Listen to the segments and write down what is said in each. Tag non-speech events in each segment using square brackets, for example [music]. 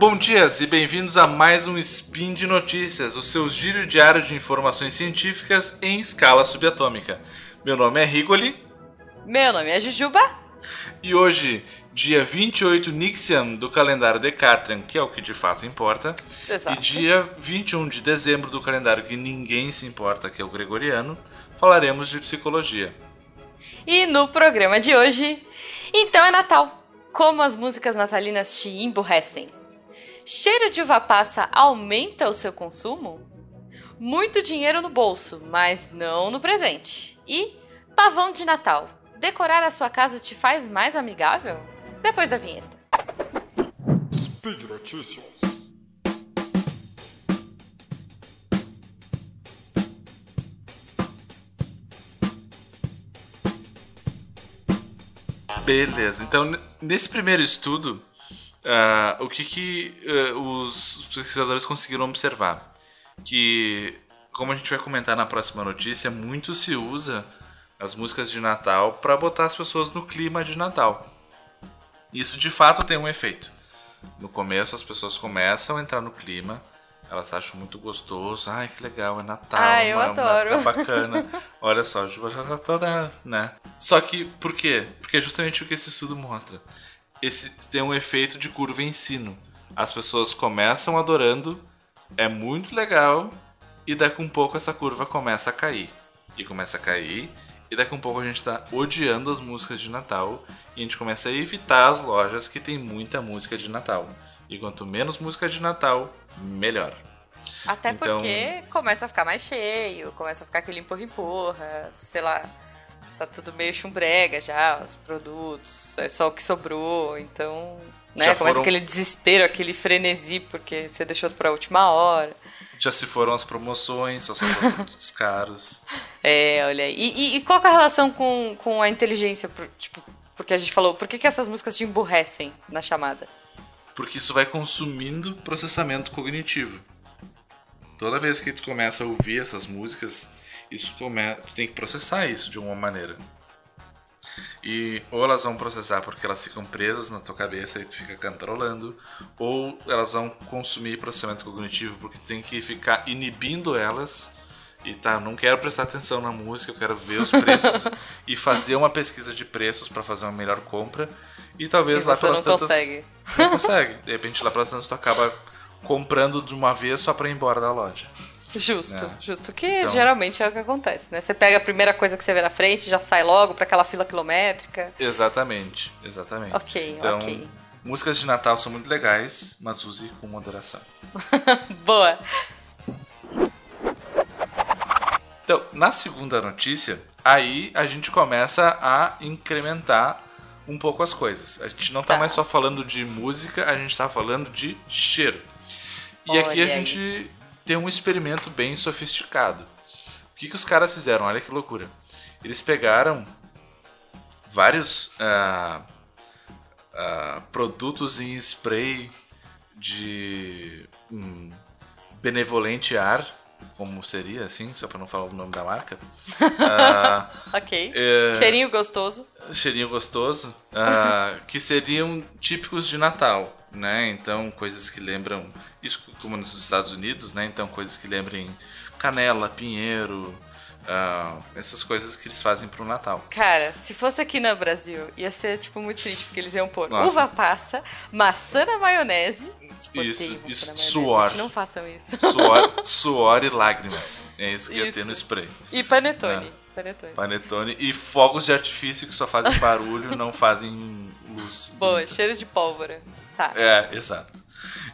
Bom dias e bem-vindos a mais um Spin de Notícias, o seu giro diário de informações científicas em escala subatômica. Meu nome é Rigoli. Meu nome é Jujuba. E hoje, dia 28 Nixian do calendário Decatrian, que é o que de fato importa, Exato. e dia 21 de dezembro do calendário que ninguém se importa, que é o gregoriano, falaremos de psicologia. E no programa de hoje, então é Natal. Como as músicas natalinas te emburrecem? Cheiro de uva passa aumenta o seu consumo? Muito dinheiro no bolso, mas não no presente. E pavão de Natal. Decorar a sua casa te faz mais amigável? Depois da vinheta. Speed Notícias. Beleza, então nesse primeiro estudo, uh, o que, que uh, os pesquisadores conseguiram observar? Que, como a gente vai comentar na próxima notícia, muito se usa as músicas de Natal para botar as pessoas no clima de Natal. Isso de fato tem um efeito. No começo as pessoas começam a entrar no clima, elas acham muito gostoso. Ai, que legal, é Natal. Ah, eu uma, adoro. É bacana. [laughs] Olha só, já tá toda, né? Só que, por quê? Porque é justamente o que esse estudo mostra. Esse tem um efeito de curva em sino. As pessoas começam adorando, é muito legal, e daqui um pouco essa curva começa a cair. E começa a cair, e daqui um pouco a gente tá odiando as músicas de Natal, e a gente começa a evitar as lojas que tem muita música de Natal. E quanto menos música de Natal, melhor. Até Então- porque começa a ficar mais cheio, começa a ficar aquele empurra-empurra, sei lá. Tá tudo meio chumbrega já, os produtos, é só o que sobrou, então. Né, Já começa foram- aquele desespero, aquele frenesi, porque você deixou pra última hora. Já se foram as promoções, só são [laughs] produtos caros. É, olha aí. E, e- e qual é a relação com, com a inteligência? Por- Tipo, porque a gente falou, por que, que essas músicas te emburrecem na chamada? Porque isso vai consumindo processamento cognitivo. Toda vez que tu começa a ouvir essas músicas, isso come... tu tem que processar isso de alguma maneira. E ou elas vão processar porque elas ficam presas na tua cabeça e tu fica cantarolando, ou elas vão consumir processamento cognitivo porque tem que ficar inibindo elas e tá, não quero prestar atenção na música, eu quero ver os preços [laughs] e fazer uma pesquisa de preços para fazer uma melhor compra. E talvez E lá pelas não tantas consegue. não consegue. De repente lá pelas tantas tu acaba comprando de uma vez só para ir embora da loja. Justo, É. justo. Que Então- geralmente é o que acontece, né? Você pega a primeira coisa que você vê na frente, já sai logo pra aquela fila quilométrica. Exatamente, exatamente. Ok, então, ok. músicas de Natal são muito legais, mas use com moderação. [laughs] Boa. Então, na segunda notícia, aí a gente começa a incrementar um pouco as coisas. A gente não tá, Tá. mais só falando de música, a gente tá falando de cheiro. E Olha aqui a aí. gente tem um experimento bem sofisticado. O que, que os caras fizeram? Olha que loucura. Eles pegaram vários ah, ah, produtos em spray de hum, benevolente ar, como seria assim, só para não falar o nome da marca. [laughs] Ah, Ok. é, Cheirinho gostoso. cheirinho gostoso, ah, que seriam típicos de Natal, né? Então, coisas que lembram, isso como nos Estados Unidos, né? Então, coisas que lembrem canela, pinheiro, ah, essas coisas que eles fazem pro Natal. Cara, se fosse aqui no Brasil, ia ser, tipo, muito triste, porque eles iam pôr Nossa. uva passa, maçã na maionese. Tipo, Isso, isso, maionese, suor. Gente, não façam isso. Suor, [laughs] suor e lágrimas. É isso que ia ter Isso. no spray. E panetone. Panetone. Panetone e fogos de artifício que só fazem barulho, não fazem luz. Boa, cheiro de pólvora. Tá. É, exato.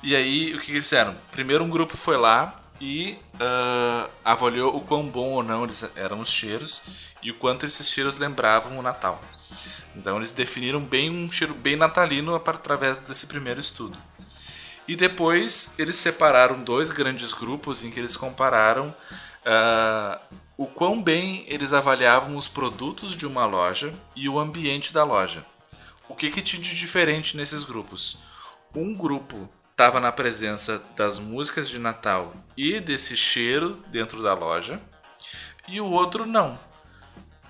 E aí, o que, que fizeram? Primeiro, um grupo foi lá e ah, avaliou o quão bom ou não eles eram os cheiros e o quanto esses cheiros lembravam o Natal. Então, eles definiram bem um cheiro bem natalino através desse primeiro estudo. E depois, eles separaram dois grandes grupos em que eles compararam ah, o quão bem eles avaliavam os produtos de uma loja e o ambiente da loja. O que, que tinha de diferente nesses grupos? Um grupo estava na presença das músicas de Natal e desse cheiro dentro da loja, e o outro não.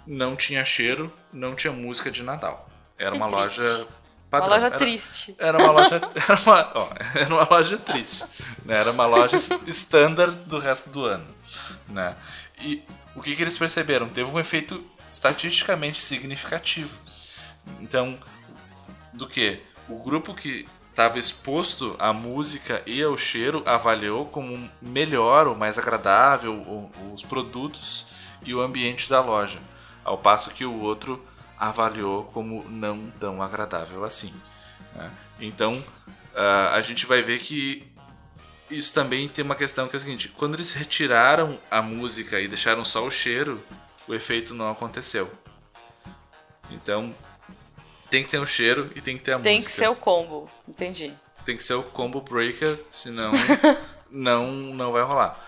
Não tinha cheiro, não tinha música de Natal. Era uma loja padrão. Uma loja Era- triste. Era uma loja. [laughs] Era uma, ó, era uma loja triste. Né? Era uma loja standard do resto do ano. Né? E o que, que eles perceberam? Teve um efeito estatisticamente significativo. Então, do que? O grupo que estava exposto à música e ao cheiro avaliou como melhor ou mais agradável os produtos e o ambiente da loja, ao passo que o outro avaliou como não tão agradável assim. né? Então, ah, a gente vai ver que isso também tem uma questão que é o seguinte: quando eles retiraram a música e deixaram só o cheiro, o efeito não aconteceu. Então, tem que ter o cheiro e tem que ter a Tem música. que ser o combo. Entendi. Tem que ser o combo breaker, senão [laughs] não, não vai rolar.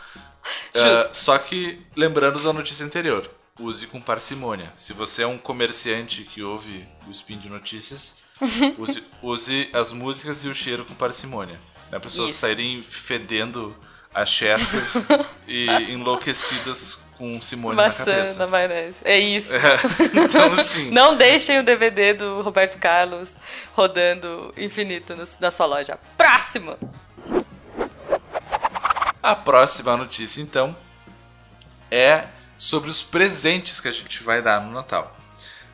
Justo. só que, lembrando da notícia anterior, use com parcimônia. Se você é um comerciante que ouve o Spin de Notícias, [laughs] use, use as músicas e o cheiro com parcimônia. Né? Pessoas Isso. saírem fedendo a Chester [laughs] e enlouquecidas com Simone na Maçã cabeça. na maionese. É isso. É, então, assim, [laughs] Não deixem o DVD do Roberto Carlos rodando infinito no- na sua loja. Próximo! A próxima notícia, então, é sobre os presentes que a gente vai dar no Natal.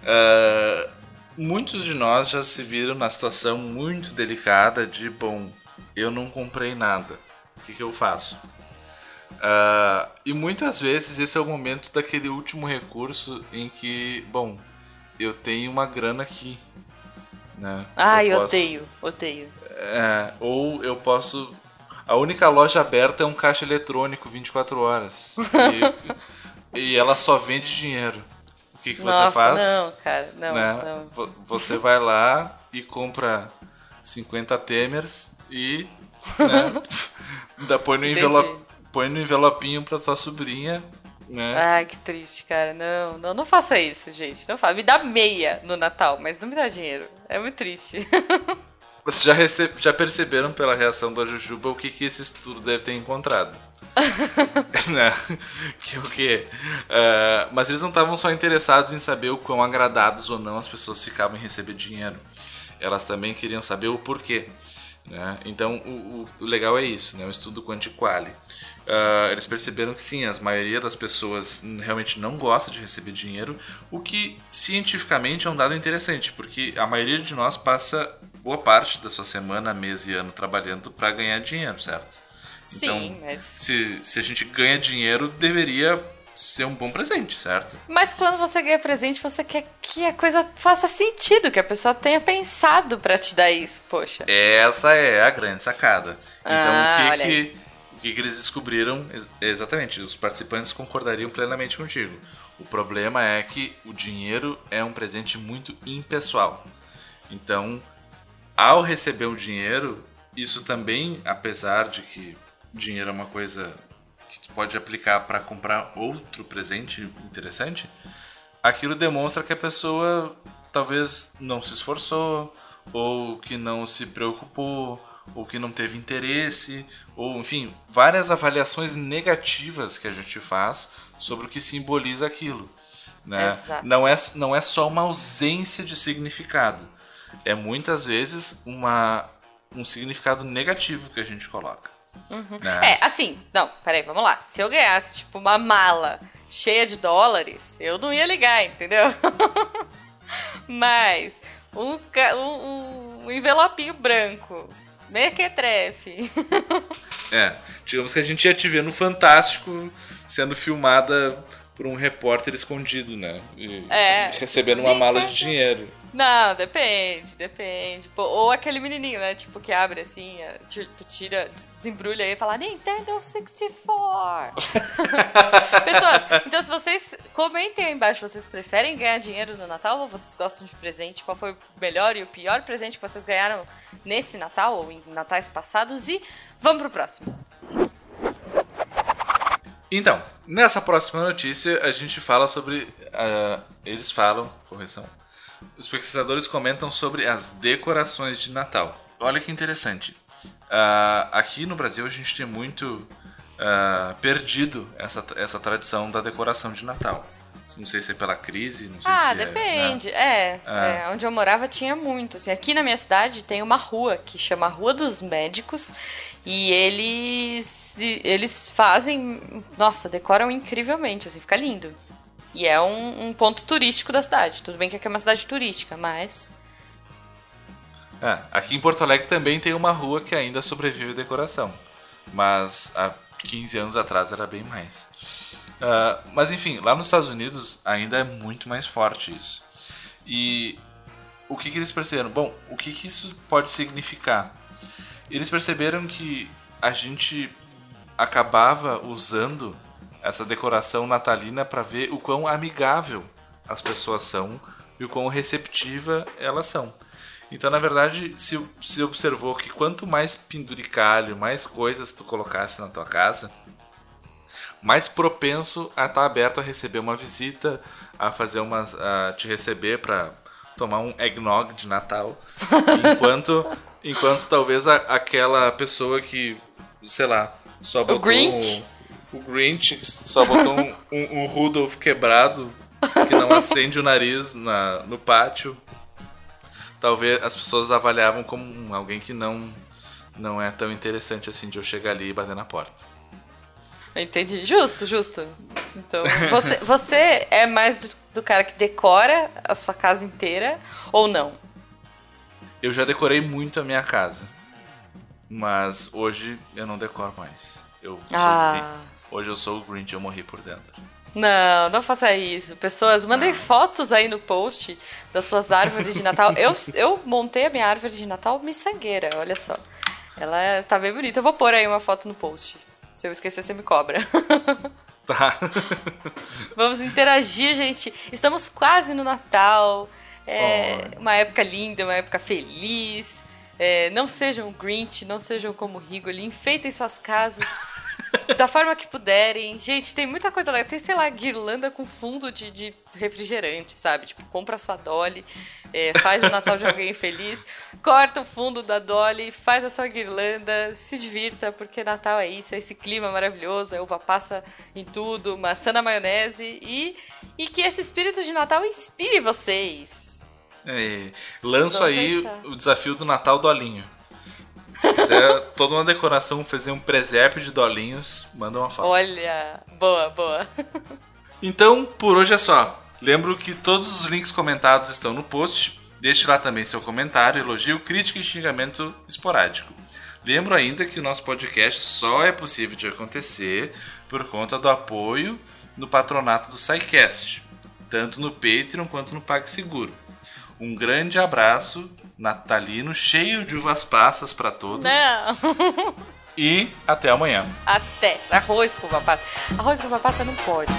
Ah, muitos de nós já se viram na situação muito delicada de, bom, eu não comprei nada, o que, que eu faço? Ah, e muitas vezes esse é o momento daquele último recurso em que, bom, eu tenho uma grana aqui. Né? Ai, Eu posso- odeio, odeio. é, ou eu posso. A única loja aberta é um caixa eletrônico 24 horas. E, [laughs] e ela só vende dinheiro. O que, que você Nossa, faz? não, cara, não, né? não. Vo- Você vai lá e compra 50 temers e né, [laughs] põe, no envelope, põe no envelopinho pra sua sobrinha. Né? Ai, que triste, cara. Não, não, não faça isso, gente. Não faça. Me dá meia no Natal, mas não me dá dinheiro. É muito triste. [laughs] Vocês já, já perceberam pela reação da Jujuba o que, que esse estudo deve ter encontrado? [laughs] né? Que o quê? Ah, mas eles não estavam só interessados em saber o quão agradados ou não as pessoas ficavam em receber dinheiro. Elas também queriam saber o porquê. Né? Então, o, o- legal é isso, né? o estudo Quantiquali. Ah, eles perceberam que sim, a maioria das pessoas realmente não gosta de receber dinheiro, o que cientificamente é um dado interessante, porque a maioria de nós passa boa parte da sua semana, mês e ano trabalhando para ganhar dinheiro, certo? Sim, Então, mas. Se, se a gente ganha dinheiro, deveria ser um bom presente, certo? Mas quando você ganha presente, você quer que a coisa faça sentido, que a pessoa tenha pensado pra te dar isso, poxa. Essa é a grande sacada. Então, Ah, o, que que, o que que eles descobriram? Ex- Exatamente, os participantes concordariam plenamente contigo. O problema é que o dinheiro é um presente muito impessoal. Então, ao receber o dinheiro, isso também, apesar de que dinheiro é uma coisa que tu pode aplicar para comprar outro presente interessante, aquilo demonstra que a pessoa talvez não se esforçou, ou que não se preocupou, ou que não teve interesse, ou enfim, várias avaliações negativas que a gente faz sobre o que simboliza aquilo. Né? Não, é, não é só uma ausência de significado, é muitas vezes uma, um significado negativo que a gente coloca. Né? É, assim, não, peraí, vamos lá. Se eu ganhasse, tipo, uma mala cheia de dólares, eu não ia ligar, entendeu? [laughs] Mas um, um, um envelopinho branco, mequetrefe. É, digamos que a gente ia te ver no Fantástico sendo filmada por um repórter escondido, né? E É. recebendo uma mala de dinheiro. Não, depende, depende. Pô, ou aquele menininho, né? Tipo, que abre assim, é, tipo, tira, desembrulha e fala Nintendo 64. [laughs] Pessoas, então se vocês comentem aí embaixo, vocês preferem ganhar dinheiro no Natal ou vocês gostam de presente? Qual foi o melhor e o pior presente que vocês ganharam nesse Natal ou em natais passados? E vamos pro próximo. Então, nessa próxima notícia, a gente fala sobre. ah, eles falam, correção. Os pesquisadores comentam sobre as decorações de Natal. Olha que interessante. Ah, aqui no Brasil, a gente tem muito ah, perdido essa, essa tradição da decoração de Natal. Não sei se é pela crise, não sei ah, se é, depende. né? É, é, onde eu morava tinha muito. Assim, aqui na minha cidade tem uma rua que chama Rua dos Médicos e eles eles fazem, nossa, decoram incrivelmente, assim, fica lindo. E é um, um ponto turístico da cidade. Tudo bem que aqui é uma cidade turística, mas É, aqui em Porto Alegre também tem uma rua que ainda sobrevive à decoração. Mas há 15 anos atrás era bem mais. Ah, mas enfim, lá nos Estados Unidos ainda é muito mais forte isso. E o que, que eles perceberam? Bom, o que, que isso pode significar? Eles perceberam que a gente acabava usando essa decoração natalina para ver o quão amigável as pessoas são e o quão receptiva elas são. Então, na verdade, se, se observou que quanto mais penduricalho, mais coisas tu colocasse na tua casa, mais propenso a estar aberto a receber uma visita, a fazer uma, a te receber para tomar um eggnog de Natal, [laughs] enquanto, enquanto talvez a, aquela pessoa que, sei lá, só botou Grinch? o, o Grinch só botou um, um, um Rudolph quebrado que não acende o nariz na, no pátio, talvez as pessoas avaliavam como alguém que não não é tão interessante assim de eu chegar ali e bater na porta. Entendi. Justo, justo. Então, você, você é mais do, do cara que decora a sua casa inteira ou não? Eu já decorei muito a minha casa. Mas hoje eu não decoro mais. Eu sou Ah. Grinch. Hoje eu sou o Grinch, eu morri por dentro. Não, não faça isso. Pessoas, mandem fotos aí no post das suas árvores de Natal. Eu, eu montei a minha árvore de Natal miçangueira, olha só. Ela é- tá bem bonita. Eu vou pôr aí uma foto no post. Se eu esquecer, você me cobra. [laughs] Tá. Vamos interagir, gente. Estamos quase no Natal. É Olha. uma época linda, uma época feliz. É, não sejam Grinch, não sejam como Rigoli. Enfeitem suas casas da forma que puderem. Gente, tem muita coisa legal. Tem, sei lá, guirlanda com fundo de, de refrigerante, sabe? Tipo, compra a sua Dolly, é, faz o Natal de alguém feliz, corta o fundo da Dolly, faz a sua guirlanda, se divirta, porque Natal é isso, é esse clima maravilhoso, a uva passa em tudo, maçã na maionese e, e que esse espírito de Natal inspire vocês. É, lanço aí deixar. o desafio do Natal Dolinho. Se quiser toda uma decoração, fazer um presépio de dolinhos, manda uma foto. Olha, boa, boa. Então, por hoje é só. Lembro que todos os links comentados estão no post. Deixe lá também seu comentário, elogio, crítica e xingamento esporádico. Lembro ainda que o nosso podcast só é possível de acontecer por conta do apoio no patronato do SciCast, tanto no Patreon quanto no PagSeguro. Um grande abraço natalino cheio de uvas passas para todos Não, e até amanhã. até. Arroz com uva passa. Arroz com uva passa não pode.